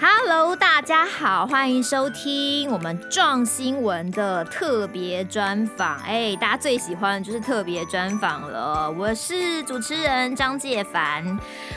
How Hello，大家好，欢迎收听我们壮新闻的特别专访。哎，大家最喜欢的就是特别专访了。我是主持人张介凡。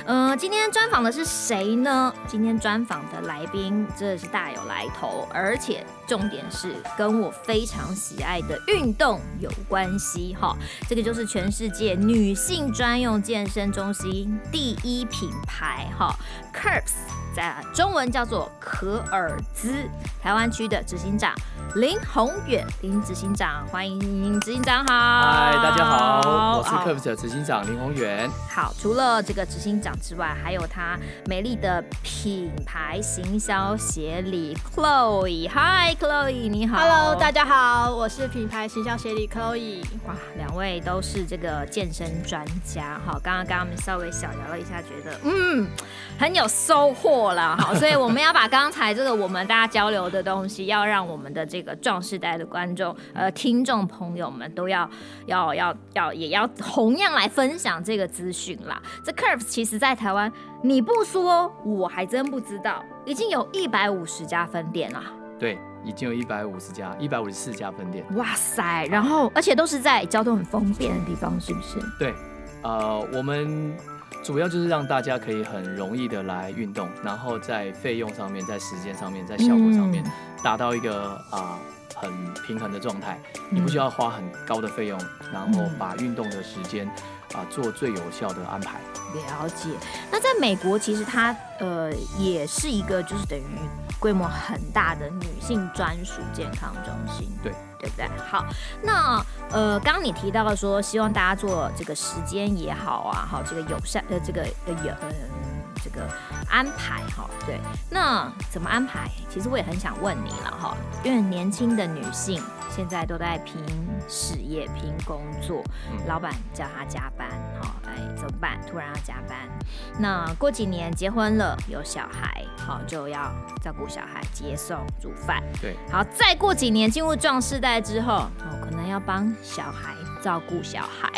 嗯、今天专访的是谁呢？今天专访的来宾真的是大有来头，而且重点是跟我非常喜爱的运动有关系。哈，这个就是全世界女性专用健身中心第一品牌。哈，Curves。在中文叫做可尔兹，台湾区的执行长林宏远，林执行长，欢迎执行长好。嗨，大家好，我是 Curves 的执行长林宏远。好，除了这个执行长之外，还有他美丽的品牌行销协理 Chloe。嗨，Chloe，你好。Hello，大家好，我是品牌行销协理 Chloe。哇，两位都是这个健身专家。好，刚刚刚我们稍微小聊了一下，觉得嗯很有收获。过了好，所以我们要把刚才这个我们大家交流的东西，要让我们的这个壮世代的观众呃听众朋友们都要要要要也要同样来分享这个资讯啦。这 Curves 其实在台湾你不说我还真不知道，已经有一百五十家分店啦。对，已经有一百五十家，一百五十四家分店。哇塞，然后而且都是在交通很方便的地方，是不是？对，呃，我们。主要就是让大家可以很容易的来运动，然后在费用上面、在时间上面、在效果上面达到一个啊、呃、很平衡的状态。你不需要花很高的费用，然后把运动的时间啊、呃、做最有效的安排。了解。那在美国，其实它呃也是一个就是等于规模很大的女性专属健康中心。对。对不对？好，那呃，刚刚你提到了说，希望大家做这个时间也好啊，好，这个友善呃这个呃有呃这个安排哈，对，那怎么安排？其实我也很想问你了哈，因为年轻的女性现在都在拼事业、拼工作，老板叫她加班，好，哎，怎么办？突然要加班，那过几年结婚了，有小孩，好，就要照顾小孩、接送、煮饭，对，好，再过几年进入壮世代之后，哦，可能要帮小孩。照顾小孩，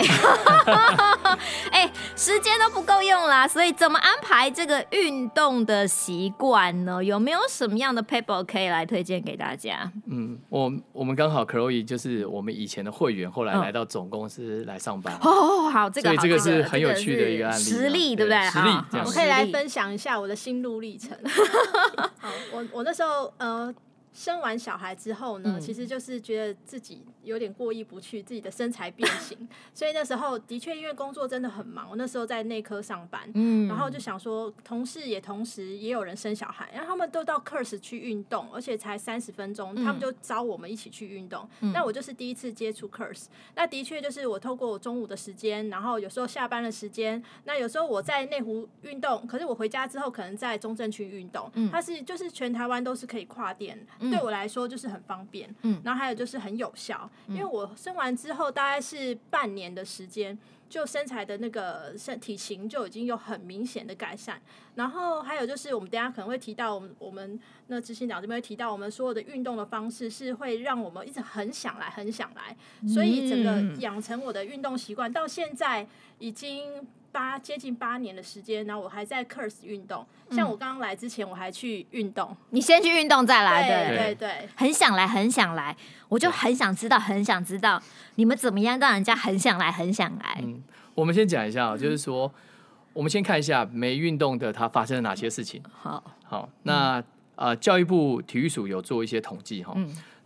哎、欸，时间都不够用啦，所以怎么安排这个运动的习惯呢？有没有什么样的 paper 可以来推荐给大家？嗯，我我们刚好 Chloe 就是我们以前的会员，后来来到总公司来上班。哦，好，这个所以这个是很有趣的一个案例，实力对不对？实力，我可以来分享一下我的心路历程。好，我我那时候呃。生完小孩之后呢，其实就是觉得自己有点过意不去，自己的身材变形，所以那时候的确因为工作真的很忙，我那时候在内科上班，然后就想说，同事也同时也有人生小孩，然后他们都到 Curses 去运动，而且才三十分钟，他们就招我们一起去运动。那我就是第一次接触 Curves，那的确就是我透过我中午的时间，然后有时候下班的时间，那有时候我在内湖运动，可是我回家之后可能在中正区运动，它是就是全台湾都是可以跨店。对我来说就是很方便，嗯，然后还有就是很有效，因为我生完之后大概是半年的时间，就身材的那个身体型就已经有很明显的改善。然后还有就是我们等下可能会提到，我们我们那执行长这边会提到，我们所有的运动的方式是会让我们一直很想来，很想来，所以整个养成我的运动习惯到现在已经。八接近八年的时间，然后我还在 Curves 运动。像我刚刚来之前，我还去运动。你先去运动再来，对对对，很想来，很想来，我就很想知道，很想知道你们怎么样让人家很想来，很想来。嗯，我们先讲一下，就是说，我们先看一下没运动的他发生了哪些事情。好，好，那呃，教育部体育署有做一些统计哈，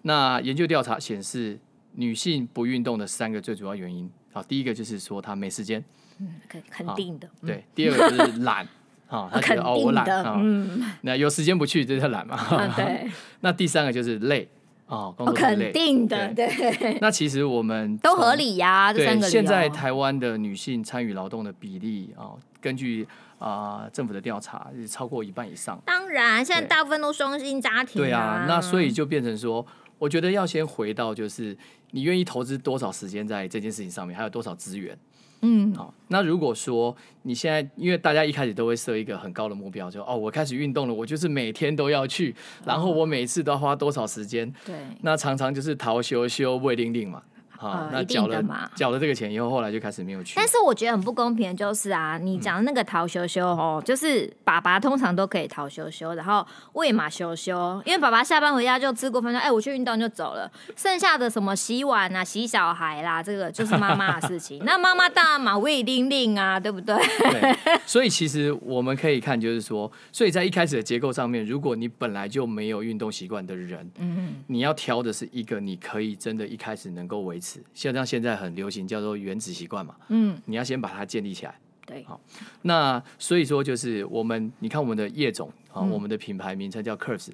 那研究调查显示，女性不运动的三个最主要原因，好，第一个就是说她没时间。嗯，肯肯定的。对，第二个就是懒，哈，他觉得哦，我懒啊。嗯，那有时间不去，这叫懒嘛？对。那第三个就是累，哦，工作累。肯定的，对。那其实我们 都合理呀，这三个。现在台湾的女性参与劳动的比例啊，根据啊政府的调查是超过一半以上。当然，现在大部分都双薪家庭。对啊，那所以就变成说，我觉得要先回到就是你愿意投资多少时间在这件事情上面，还有多少资源。嗯，好。那如果说你现在，因为大家一开始都会设一个很高的目标，就哦，我开始运动了，我就是每天都要去，然后我每次都要花多少时间？对。那常常就是逃休休未令令嘛。好，呃、那缴了嘛，缴了这个钱以后，后来就开始没有去。但是我觉得很不公平的就是啊，你讲的那个逃羞羞哦，就是爸爸通常都可以逃羞羞，然后喂马羞羞，因为爸爸下班回家就吃过饭，说哎我去运动就走了，剩下的什么洗碗啊、洗小孩啦，这个就是妈妈的事情。那妈妈当然嘛喂令令啊，对不对？对。所以其实我们可以看，就是说，所以在一开始的结构上面，如果你本来就没有运动习惯的人，嗯，你要挑的是一个你可以真的一开始能够维持。像现在很流行叫做原子习惯嘛，嗯，你要先把它建立起来，对，好，那所以说就是我们，你看我们的业种啊，我们的品牌名称叫 Curves，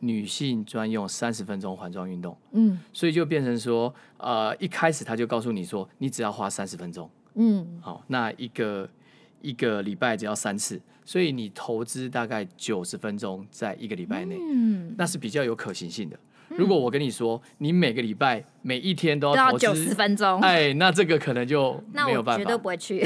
女性专用三十分钟环状运动，嗯，所以就变成说，呃，一开始他就告诉你说，你只要花三十分钟，嗯，好，那一个一个礼拜只要三次，所以你投资大概九十分钟在一个礼拜内，嗯，那是比较有可行性的。如果我跟你说，你每个礼拜每一天都要投九十分钟，哎，那这个可能就没有办法，绝对不会去。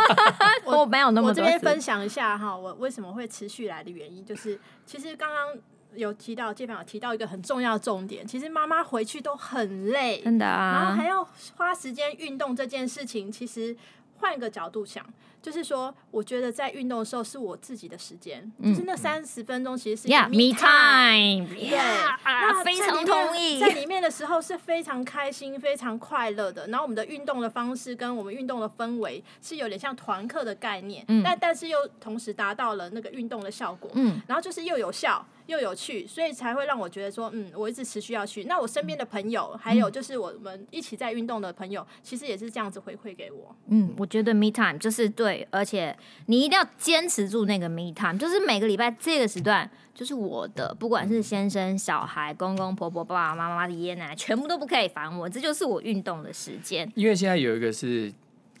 我没有那么多。我这边分享一下哈，我为什么会持续来的原因，就是其实刚刚有提到，街坊有提到一个很重要的重点，其实妈妈回去都很累，真的啊，然后还要花时间运动这件事情，其实换一个角度想。就是说，我觉得在运动的时候是我自己的时间，嗯、就是那三十分钟其实是 yeah, me time 对，yeah, 那非常同意。在里面的时候是非常开心、非常快乐的。然后我们的运动的方式跟我们运动的氛围是有点像团课的概念，嗯、但但是又同时达到了那个运动的效果，嗯，然后就是又有效又有趣，所以才会让我觉得说，嗯，我一直持续要去。那我身边的朋友，还有就是我们一起在运动的朋友，其实也是这样子回馈给我。嗯，我觉得 me time 就是对。而且你一定要坚持住那个 me time，就是每个礼拜这个时段就是我的，不管是先生、小孩、公公婆婆、爸爸妈妈的爷爷奶奶，全部都不可以烦我，这就是我运动的时间。因为现在有一个是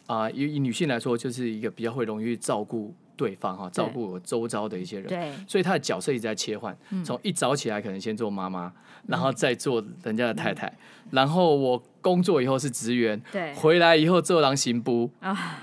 啊，以、呃、以女性来说，就是一个比较会容易照顾对方哈，照顾我周遭的一些人，对，所以他的角色一直在切换，从一早起来可能先做妈妈，然后再做人家的太太，嗯、然后我。工作以后是职员，对，回来以后做狼行不，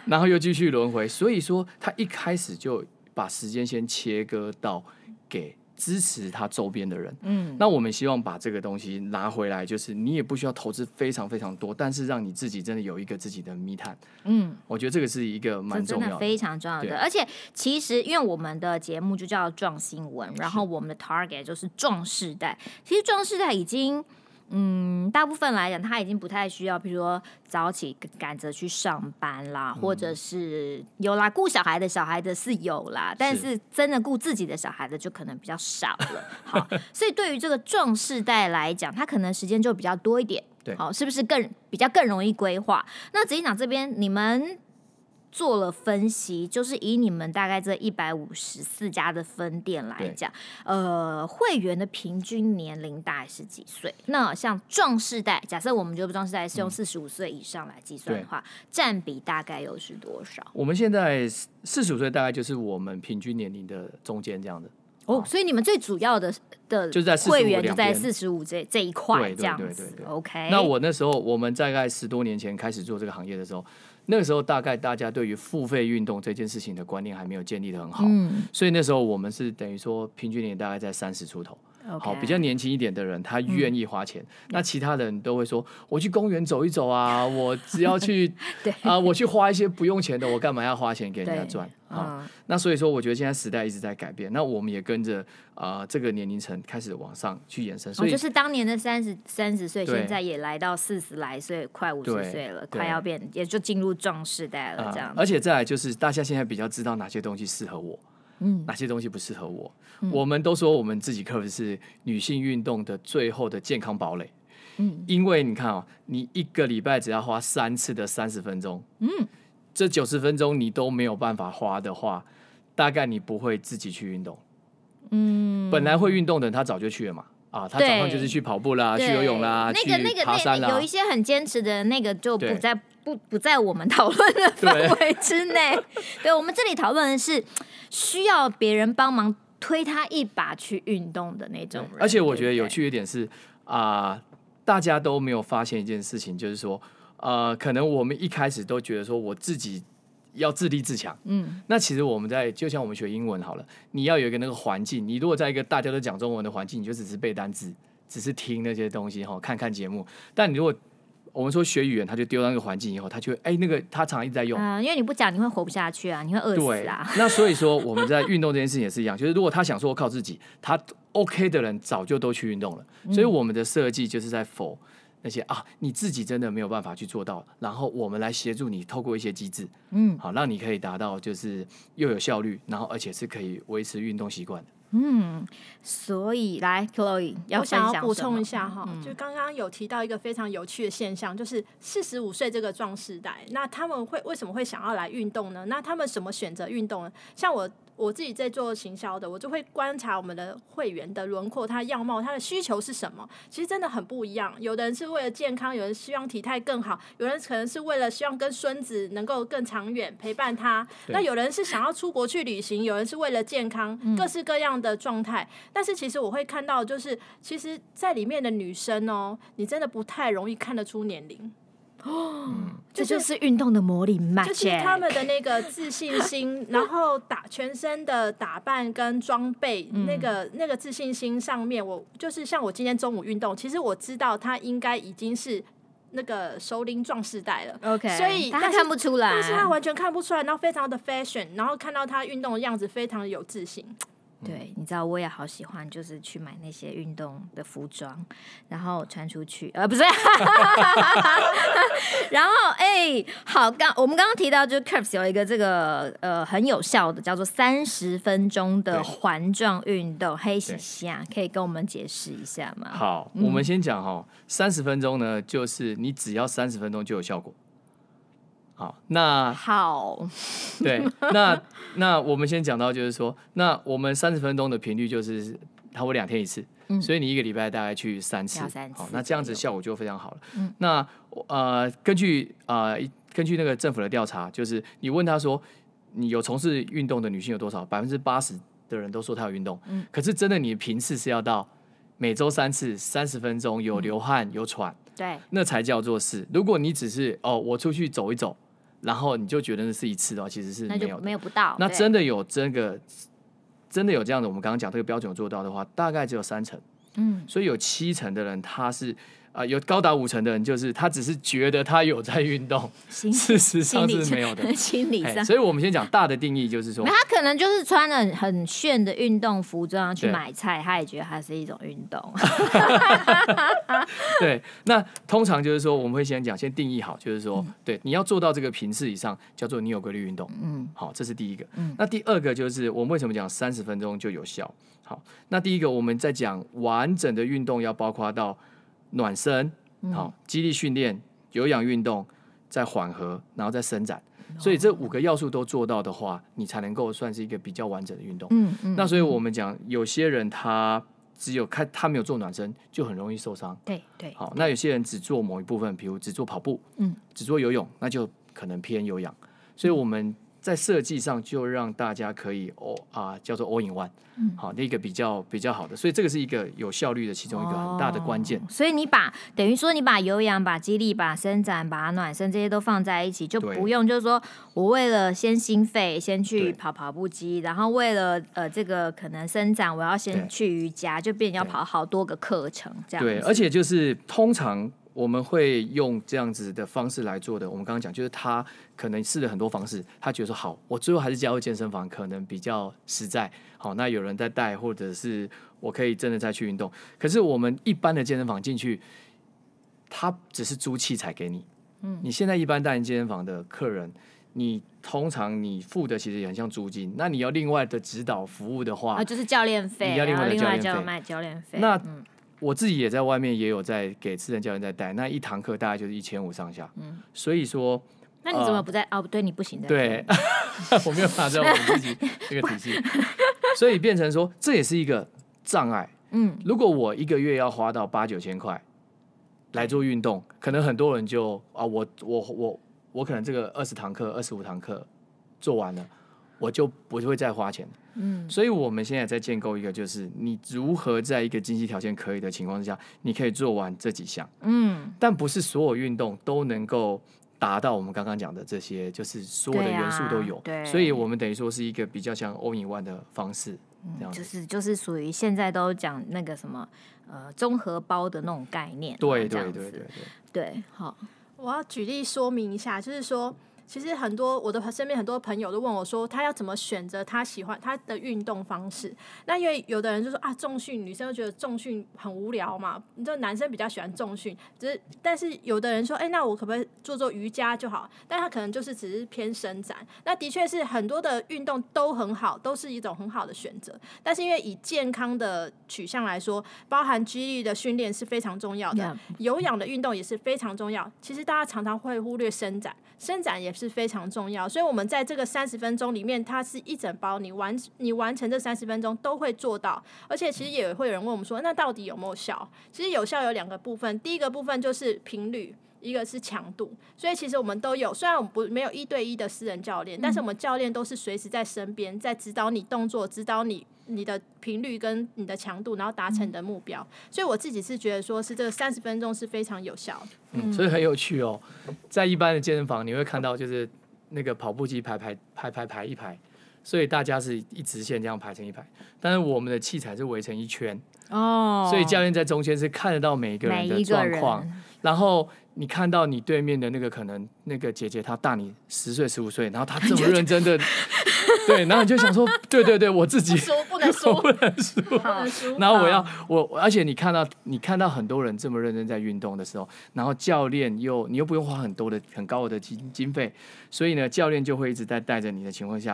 然后又继续轮回。所以说，他一开始就把时间先切割到给支持他周边的人。嗯，那我们希望把这个东西拿回来，就是你也不需要投资非常非常多，但是让你自己真的有一个自己的密探。嗯，我觉得这个是一个蛮重要的，非常重要的。而且其实因为我们的节目就叫壮新闻，然后我们的 target 就是壮世代。其实壮世代已经。嗯，大部分来讲，他已经不太需要，比如说早起赶着去上班啦，嗯、或者是有啦顾小孩的小孩的是有啦，但是真的顾自己的小孩的就可能比较少了。好，所以对于这个壮世代来讲，他可能时间就比较多一点。对，好，是不是更比较更容易规划？那执行长这边，你们。做了分析，就是以你们大概这一百五十四家的分店来讲，呃，会员的平均年龄大概是几岁？那像壮士代，假设我们觉得壮士代是用四十五岁以上来计算的话，占、嗯、比大概又是多少？我们现在四十五岁大概就是我们平均年龄的中间这样子。哦，所以你们最主要的的就是在会员就在四十五这这一块这样子。OK。那我那时候我们大概十多年前开始做这个行业的时候。那个时候大概大家对于付费运动这件事情的观念还没有建立的很好，嗯、所以那时候我们是等于说平均年龄大概在三十出头。好，比较年轻一点的人，他愿意花钱。嗯、那其他人都会说，我去公园走一走啊，我只要去，对啊，我去花一些不用钱的，我干嘛要花钱给人家赚？啊，那所以说，我觉得现在时代一直在改变，那我们也跟着啊、呃、这个年龄层开始往上去延伸。所以、哦、就是当年的三十三十岁，现在也来到四十来岁，快五十岁了，快要变，也就进入壮世代了，这样、呃。而且再来就是，大家现在比较知道哪些东西适合我。嗯，哪些东西不适合我？嗯、我们都说我们自己 Curves 是女性运动的最后的健康堡垒。嗯，因为你看哦，你一个礼拜只要花三次的三十分钟，嗯，这九十分钟你都没有办法花的话，大概你不会自己去运动。嗯，本来会运动的人他早就去了嘛。啊，他早上就是去跑步啦，去游泳啦，那个那个爬山啦。有一些很坚持的那个就不在不不在我们讨论的范围之内。对，对，我们这里讨论的是需要别人帮忙推他一把去运动的那种人。而且我觉得有趣一点是啊、呃，大家都没有发现一件事情，就是说呃，可能我们一开始都觉得说我自己。要自立自强，嗯，那其实我们在就像我们学英文好了，你要有一个那个环境。你如果在一个大家都讲中文的环境，你就只是背单词，只是听那些东西哈，看看节目。但你如果我们说学语言，他就丢到那个环境以后，他就哎、欸，那个他常常一直在用。嗯，因为你不讲，你会活不下去啊，你会饿死啊。那所以说我们在运动这件事情也是一样，就是如果他想说靠自己，他 OK 的人早就都去运动了。所以我们的设计就是在否那些啊，你自己真的没有办法去做到，然后我们来协助你，透过一些机制，嗯，好，让你可以达到就是又有效率，然后而且是可以维持运动习惯的。嗯，所以来，Chloe，我想要补充一下哈，嗯、就刚刚有提到一个非常有趣的现象，就是四十五岁这个壮世代，那他们会为什么会想要来运动呢？那他们什么选择运动呢？像我。我自己在做行销的，我就会观察我们的会员的轮廓，他的样貌，他的需求是什么？其实真的很不一样。有的人是为了健康，有人希望体态更好，有人可能是为了希望跟孙子能够更长远陪伴他。那有人是想要出国去旅行，有人是为了健康，各式各样的状态。嗯、但是其实我会看到，就是其实在里面的女生哦，你真的不太容易看得出年龄。哦，嗯、这就是运动的魔力嘛，就是他们的那个自信心，然后打全身的打扮跟装备，嗯、那个那个自信心上面，我就是像我今天中午运动，其实我知道他应该已经是那个熟龄壮士代了，OK，所以他看不出来，但是他完全看不出来，然后非常的 fashion，然后看到他运动的样子非常的有自信。对，你知道我也好喜欢，就是去买那些运动的服装，然后穿出去，呃，不是，然后哎、欸，好，刚我们刚刚提到，就是 Curves 有一个这个呃很有效的，叫做三十分钟的环状运动，黑喜虾，可以跟我们解释一下吗？好，我们先讲哈，三十分钟呢，就是你只要三十分钟就有效果。好，那好，对，那那我们先讲到，就是说，那我们三十分钟的频率就是差不多两天一次，嗯、所以你一个礼拜大概去三次，三次好，那这样子效果就非常好了。嗯、那呃，根据呃根据那个政府的调查，就是你问他说，你有从事运动的女性有多少？百分之八十的人都说她有运动，嗯，可是真的你的频次是要到每周三次，三十分钟，有流汗有喘，对，那才叫做是。如果你只是哦，我出去走一走。然后你就觉得那是一次的话，其实是没有没有不到。那真的有这个，真的有这样的，我们刚刚讲这个标准有做到的话，大概只有三成。嗯，所以有七成的人他是。啊、呃，有高达五成的人，就是他只是觉得他有在运动，事实上是没有的。心理上，所以我们先讲大的定义，就是说，他可能就是穿了很炫的运动服装去买菜，他也觉得它是一种运动。对，那通常就是说，我们会先讲，先定义好，就是说，嗯、对，你要做到这个频次以上，叫做你有规律运动。嗯，好，这是第一个。嗯，那第二个就是我们为什么讲三十分钟就有效？好，那第一个我们在讲完整的运动要包括到。暖身，好，肌力训练、有氧运动，再缓和，然后再伸展，所以这五个要素都做到的话，你才能够算是一个比较完整的运动。嗯嗯。那所以我们讲，有些人他只有看他没有做暖身，就很容易受伤。对对。好，那有些人只做某一部分，比如只做跑步，嗯，只做游泳，那就可能偏有氧。所以我们。在设计上就让大家可以哦啊，叫做 all in one，嗯，好，那个比较比较好的，所以这个是一个有效率的其中一个很大的关键。所以你把等于说你把有氧、把肌力、把伸展、把暖身这些都放在一起，就不用就是说我为了先心肺先去跑跑步机，然后为了呃这个可能伸展我要先去瑜伽，就变成要跑好多个课程这样。对，而且就是通常。我们会用这样子的方式来做的。我们刚刚讲，就是他可能试了很多方式，他觉得说好，我最后还是加入健身房，可能比较实在。好，那有人在带，或者是我可以真的再去运动。可是我们一般的健身房进去，他只是租器材给你。嗯，你现在一般带进健身房的客人，你通常你付的其实也很像租金。那你要另外的指导服务的话，啊，就是教练费，你要另外的教练费，卖教练费。那嗯。我自己也在外面也有在给私人教练在带，那一堂课大概就是一千五上下。嗯，所以说，那你怎么不在？呃、哦，不对，你不行的。对，我没有办法在我们自己 这个体系，所以变成说这也是一个障碍。嗯，如果我一个月要花到八九千块来做运动，可能很多人就啊，我我我我可能这个二十堂课、二十五堂课做完了，我就不会再花钱。嗯，所以我们现在在建构一个，就是你如何在一个经济条件可以的情况之下，你可以做完这几项。嗯，但不是所有运动都能够达到我们刚刚讲的这些，就是所有的元素都有。对啊，对，所以我们等于说是一个比较像 all in one 的方式嗯，就是就是属于现在都讲那个什么呃综合包的那种概念，对对对对对，对，好，我要举例说明一下，就是说。其实很多我的身边很多朋友都问我说，他要怎么选择他喜欢他的运动方式？那因为有的人就说啊，重训女生都觉得重训很无聊嘛，你知道男生比较喜欢重训，只是但是有的人说，哎，那我可不可以做做瑜伽就好？但他可能就是只是偏伸展。那的确是很多的运动都很好，都是一种很好的选择。但是因为以健康的取向来说，包含肌力的训练是非常重要的.有氧的运动也是非常重要。其实大家常常会忽略伸展，伸展也是。非常重要，所以，我们在这个三十分钟里面，它是一整包，你完你完成这三十分钟都会做到，而且其实也会有人问我们说，那到底有没有效？其实有效有两个部分，第一个部分就是频率。一个是强度，所以其实我们都有，虽然我们不没有一对一的私人教练，但是我们教练都是随时在身边，在指导你动作，指导你你的频率跟你的强度，然后达成你的目标。所以我自己是觉得说是这个三十分钟是非常有效的。嗯，所以很有趣哦，在一般的健身房你会看到就是那个跑步机排排排排排一排，所以大家是一直线这样排成一排，但是我们的器材是围成一圈哦，所以教练在中间是看得到每一个人的状况，然后。你看到你对面的那个可能那个姐姐，她大你十岁十五岁，然后她这么 认真的，对，然后你就想说，对对对，我自己 不能输，不能输，然后我要我，而且你看到你看到很多人这么认真在运动的时候，然后教练又你又不用花很多的很高的经经费，所以呢，教练就会一直在带着你的情况下，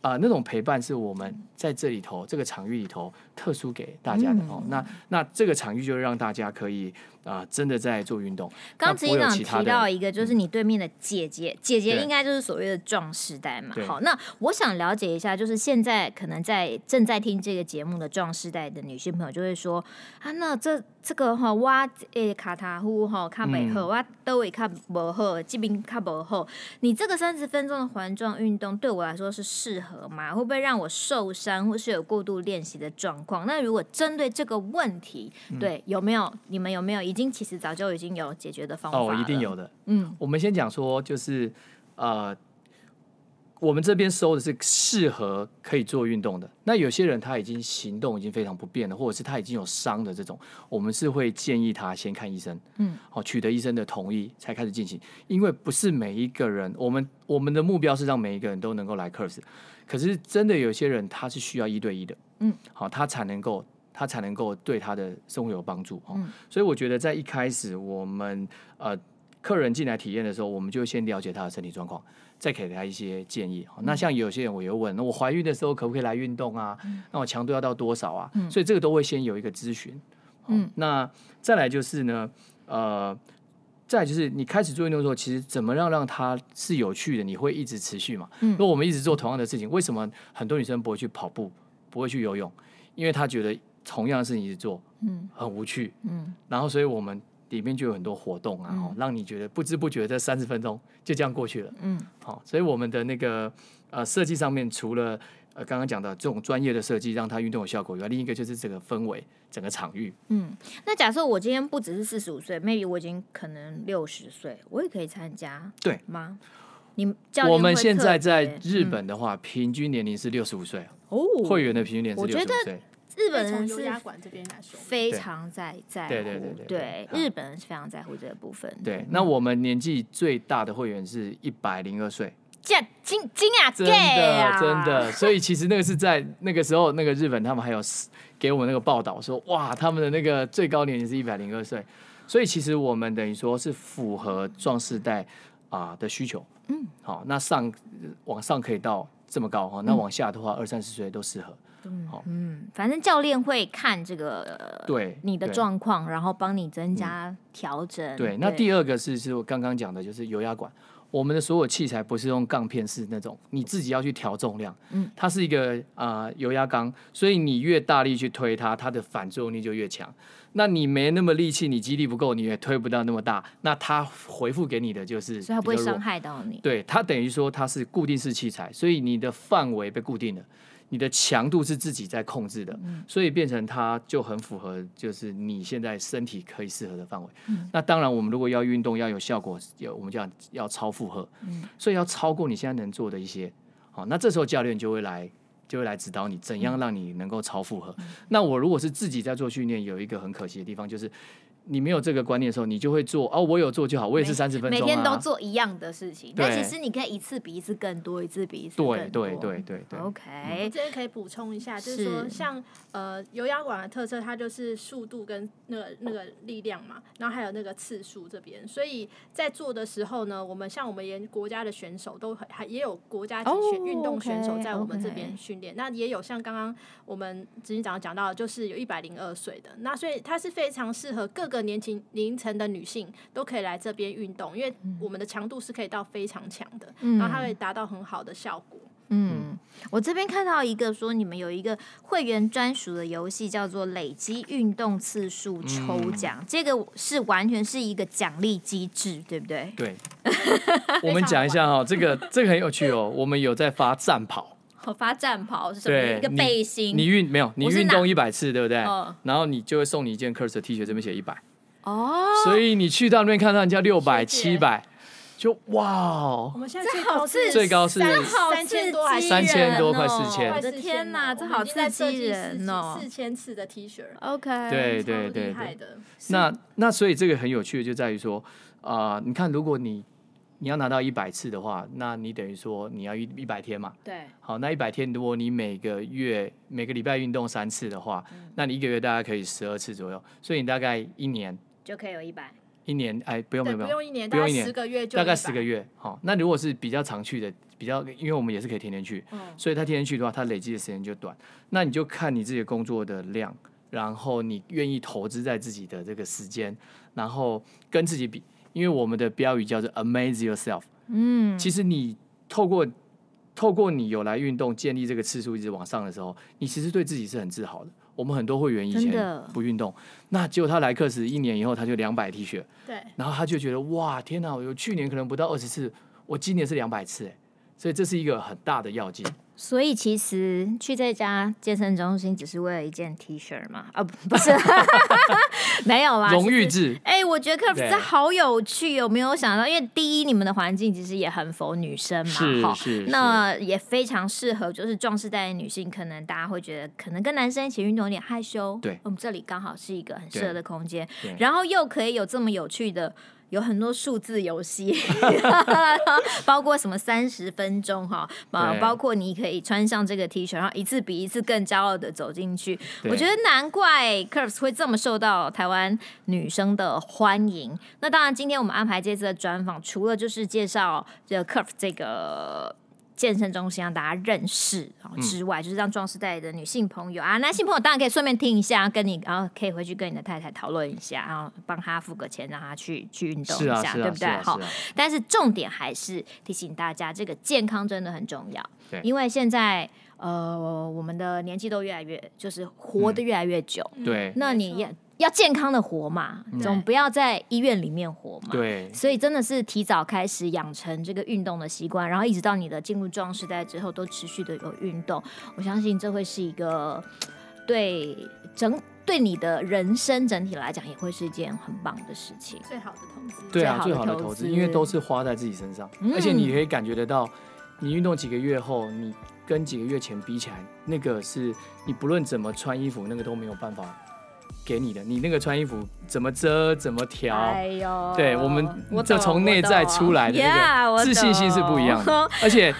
啊、呃，那种陪伴是我们在这里头这个场域里头特殊给大家的哦。嗯、那那这个场域就让大家可以。啊、呃，真的在做运动。刚执行长提到一个，就是你对面的姐姐，嗯、姐姐应该就是所谓的壮士代嘛。好，那我想了解一下，就是现在可能在正在听这个节目的壮世代的女性朋友，就会说啊，那这。这个哈，哇诶卡塔呼哈卡美好，我都会卡不好，这边卡不好。你这个三十分钟的环状运动对我来说是适合吗？会不会让我受伤，或是有过度练习的状况？那如果针对这个问题，对有没有你们有没有已经其实早就已经有解决的方法？哦，一定有的。嗯，我们先讲说，就是呃。我们这边收的是适合可以做运动的。那有些人他已经行动已经非常不便了，或者是他已经有伤的这种，我们是会建议他先看医生，嗯，好，取得医生的同意才开始进行。因为不是每一个人，我们我们的目标是让每一个人都能够来 Curves，可是真的有些人他是需要一对一的，嗯，好，他才能够他才能够对他的生活有帮助，嗯，所以我觉得在一开始我们呃客人进来体验的时候，我们就先了解他的身体状况。再给他一些建议。那像有些人我又问，那我怀孕的时候可不可以来运动啊？那我强度要到多少啊？所以这个都会先有一个咨询。嗯，那再来就是呢，呃，再就是你开始做运动的时候，其实怎么样让它是有趣的？你会一直持续嘛？嗯，如果我们一直做同样的事情，为什么很多女生不会去跑步，不会去游泳？因为她觉得同样的事情一直做，嗯，很无趣。嗯，然后所以我们。里面就有很多活动啊，嗯、让你觉得不知不觉这三十分钟就这样过去了。嗯，好，所以我们的那个呃设计上面，除了呃刚刚讲的这种专业的设计，让它运动有效果以外，另一个就是这个氛围，整个场域。嗯，那假设我今天不只是四十五岁，maybe 我已经可能六十岁，我也可以参加，对吗？你教我们现在在日本的话，嗯、平均年龄是六十五岁哦，会员的平均年龄是六十五岁。日本人是非常在在乎，对对对对，日本人是非常在乎这个部分。对，那我们年纪最大的会员是一百零二岁，这惊惊啊！真的真的，所以其实那个是在那个时候，那个日本他们还有给我们那个报道说，哇，他们的那个最高年龄是一百零二岁，所以其实我们等于说是符合壮世代啊的需求。嗯，好，那上往上可以到这么高哈，那往下的话二三十岁都适合。嗯，嗯，反正教练会看这个对你的状况，然后帮你增加调整。对，对，那第二个是是我刚刚讲的，就是油压管。我们的所有器材不是用杠片式那种，你自己要去调重量。嗯，它是一个啊、呃、油压缸，所以你越大力去推它，它的反作用力就越强。那你没那么力气，你肌力不够，你也推不到那么大。那它回复给你的就是，所以它不会伤害到你。对，它等于说它是固定式器材，所以你的范围被固定了。你的强度是自己在控制的，嗯、所以变成它就很符合，就是你现在身体可以适合的范围。嗯、那当然，我们如果要运动要有效果，有我们就要要超负荷，嗯、所以要超过你现在能做的一些。好，那这时候教练就会来就会来指导你怎样让你能够超负荷。嗯、那我如果是自己在做训练，有一个很可惜的地方就是。你没有这个观念的时候，你就会做哦，我有做就好，我也是三十分钟、啊、每天都做一样的事情。但其实你可以一次比一次更多，一次比一次更多。对对对对对。OK，我这边可以补充一下，就是说像呃有氧馆的特色，它就是速度跟那个那个力量嘛，然后还有那个次数这边。所以在做的时候呢，我们像我们连国家的选手都很还也有国家级选运动选手在我们这边训练。Oh, okay, okay. 那也有像刚刚我们执行长讲到的，就是有一百零二岁的，那所以它是非常适合各个年轻年龄层的女性都可以来这边运动，因为我们的强度是可以到非常强的，嗯、然后它会达到很好的效果。嗯，我这边看到一个说你们有一个会员专属的游戏，叫做累积运动次数抽奖，嗯、这个是完全是一个奖励机制，对不对？对。我们讲一下哈，这个这个很有趣哦，我们有在发战跑，发战袍是什么？一个背心，你运没有？你运动一百次，对不对？哦、然后你就会送你一件 Curves 的 T 恤，这边写一百。哦，所以你去到那边看到人家六百、七百，就哇哦！我们现在最高是最高是三千多，还三千多快四千？我的天哪，这好刺激人哦！四千次的 T 恤，OK，对对对对。那那所以这个很有趣的就在于说，啊，你看如果你你要拿到一百次的话，那你等于说你要一一百天嘛？对。好，那一百天如果你每个月每个礼拜运动三次的话，那你一个月大概可以十二次左右，所以你大概一年。就可以有一百，一年哎，不用不用不用一年，不用一年，十个月就大概十个月。好，那如果是比较常去的，比较因为我们也是可以天天去，嗯、所以他天天去的话，他累积的时间就短。那你就看你自己工作的量，然后你愿意投资在自己的这个时间，然后跟自己比。因为我们的标语叫做 Amaze Yourself。嗯，其实你透过透过你有来运动，建立这个次数一直往上的时候，你其实对自己是很自豪的。我们很多会员以前不运动，那结果他来课时一年以后他就两百 T 恤，对，然后他就觉得哇天哪，我去年可能不到二十次，我今年是两百次，所以这是一个很大的跃进。所以其实去这家健身中心只是为了一件 T 恤嘛？啊，不是，没有啦，荣誉制。哎、欸，我觉得 Curves 好有趣，有没有想到？因为第一，你们的环境其实也很 for 女生嘛，是是，那也非常适合，就是壮世代的女性，可能大家会觉得可能跟男生一起运动有点害羞，对，我们这里刚好是一个很适合的空间，然后又可以有这么有趣的。有很多数字游戏 包括什么三十分钟哈，啊，包括你可以穿上这个 T 恤，然后一次比一次更骄傲的走进去。我觉得难怪 Curves 会这么受到台湾女生的欢迎。那当然，今天我们安排这次的专访，除了就是介绍这个 Curves 这个。健身中心让大家认识之外，嗯、就是让壮士代的女性朋友啊，男性朋友当然可以顺便听一下，跟你然后可以回去跟你的太太讨论一下，然后帮他付个钱，让他去去运动一下，啊啊、对不对？好，啊、但是重点还是提醒大家，这个健康真的很重要，对。因为现在呃，我们的年纪都越来越，就是活得越来越久，嗯、对，那你也。要健康的活嘛，总不要在医院里面活嘛。对，所以真的是提早开始养成这个运动的习惯，然后一直到你的进入壮时代之后，都持续的有运动。我相信这会是一个对整对你的人生整体来讲，也会是一件很棒的事情。最好的投资，对啊，最好的投资，因为都是花在自己身上，嗯、而且你可以感觉得到，你运动几个月后，你跟几个月前比起来，那个是你不论怎么穿衣服，那个都没有办法。给你的，你那个穿衣服怎么遮怎么调，哎、呦。对我们这从内在出来的那个自信心是不一样的。而且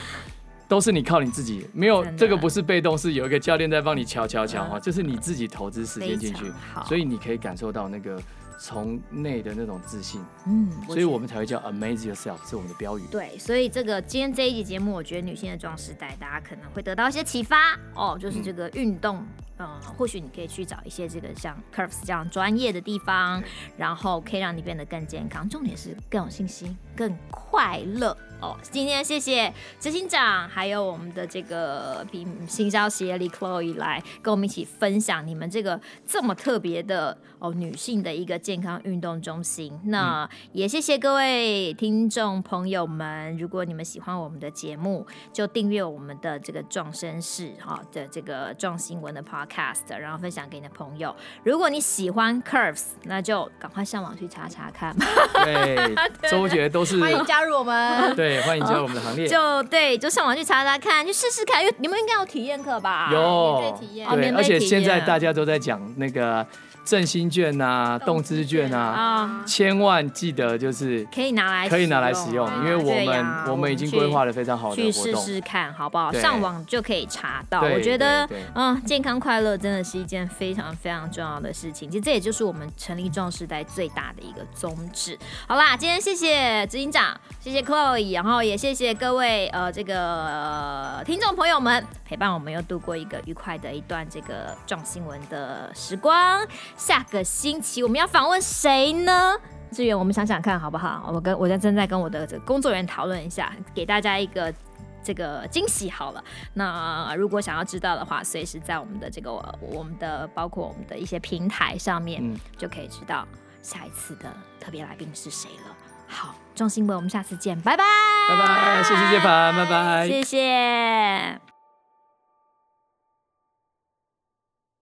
都是你靠你自己，没有这个不是被动，是有一个教练在帮你瞧瞧瞧哈，这、嗯、是你自己投资时间进去，所以你可以感受到那个从内的那种自信，嗯，所以我们才会叫 Amaze Yourself 是我们的标语。对，所以这个今天这一集节目，我觉得女性的壮世代，大家可能会得到一些启发哦，就是这个运动。嗯嗯，或许你可以去找一些这个像 Curves 这样专业的地方，然后可以让你变得更健康，重点是更有信心、更快乐哦。今天谢谢执行长，还有我们的这个新销协理 Chloe 来跟我们一起分享你们这个这么特别的哦女性的一个健康运动中心。那也谢谢各位听众朋友们，如果你们喜欢我们的节目，就订阅我们的这个壮绅士哈的这个壮新闻的 Podcast podcast，然后分享给你的朋友。如果你喜欢 Curves，那就赶快上网去查查看。对，周杰都是欢迎加入我们。对，欢迎加入我们的行列。就对，就上网去查查看，去试试看，因为你们应该有体验课吧？有免费体验。对，而且现在大家都在讲那个。振兴券呐、啊，动资券呐，啊，千万记得就是可以拿来可以拿来使用，因为我们、啊、我们已经规划了非常好的去试试看好不好？上网就可以查到。我觉得，嗯，健康快乐真的是一件非常非常重要的事情。其实这也就是我们成立壮世代最大的一个宗旨。好啦，今天谢谢执行长，谢谢 Chloe，然后也谢谢各位呃这个、呃、听众朋友们陪伴我们又度过一个愉快的一段这个壮新闻的时光。下个星期我们要访问谁呢？志远，我们想想看好不好？我跟我在正在跟我的这个工作人员讨论一下，给大家一个这个惊喜好了。那如果想要知道的话，随时在我们的这个我们的包括我们的一些平台上面，嗯、就可以知道下一次的特别来宾是谁了。好，壮新闻，我们下次见，拜拜，拜拜，谢谢杰凡，拜拜，谢谢。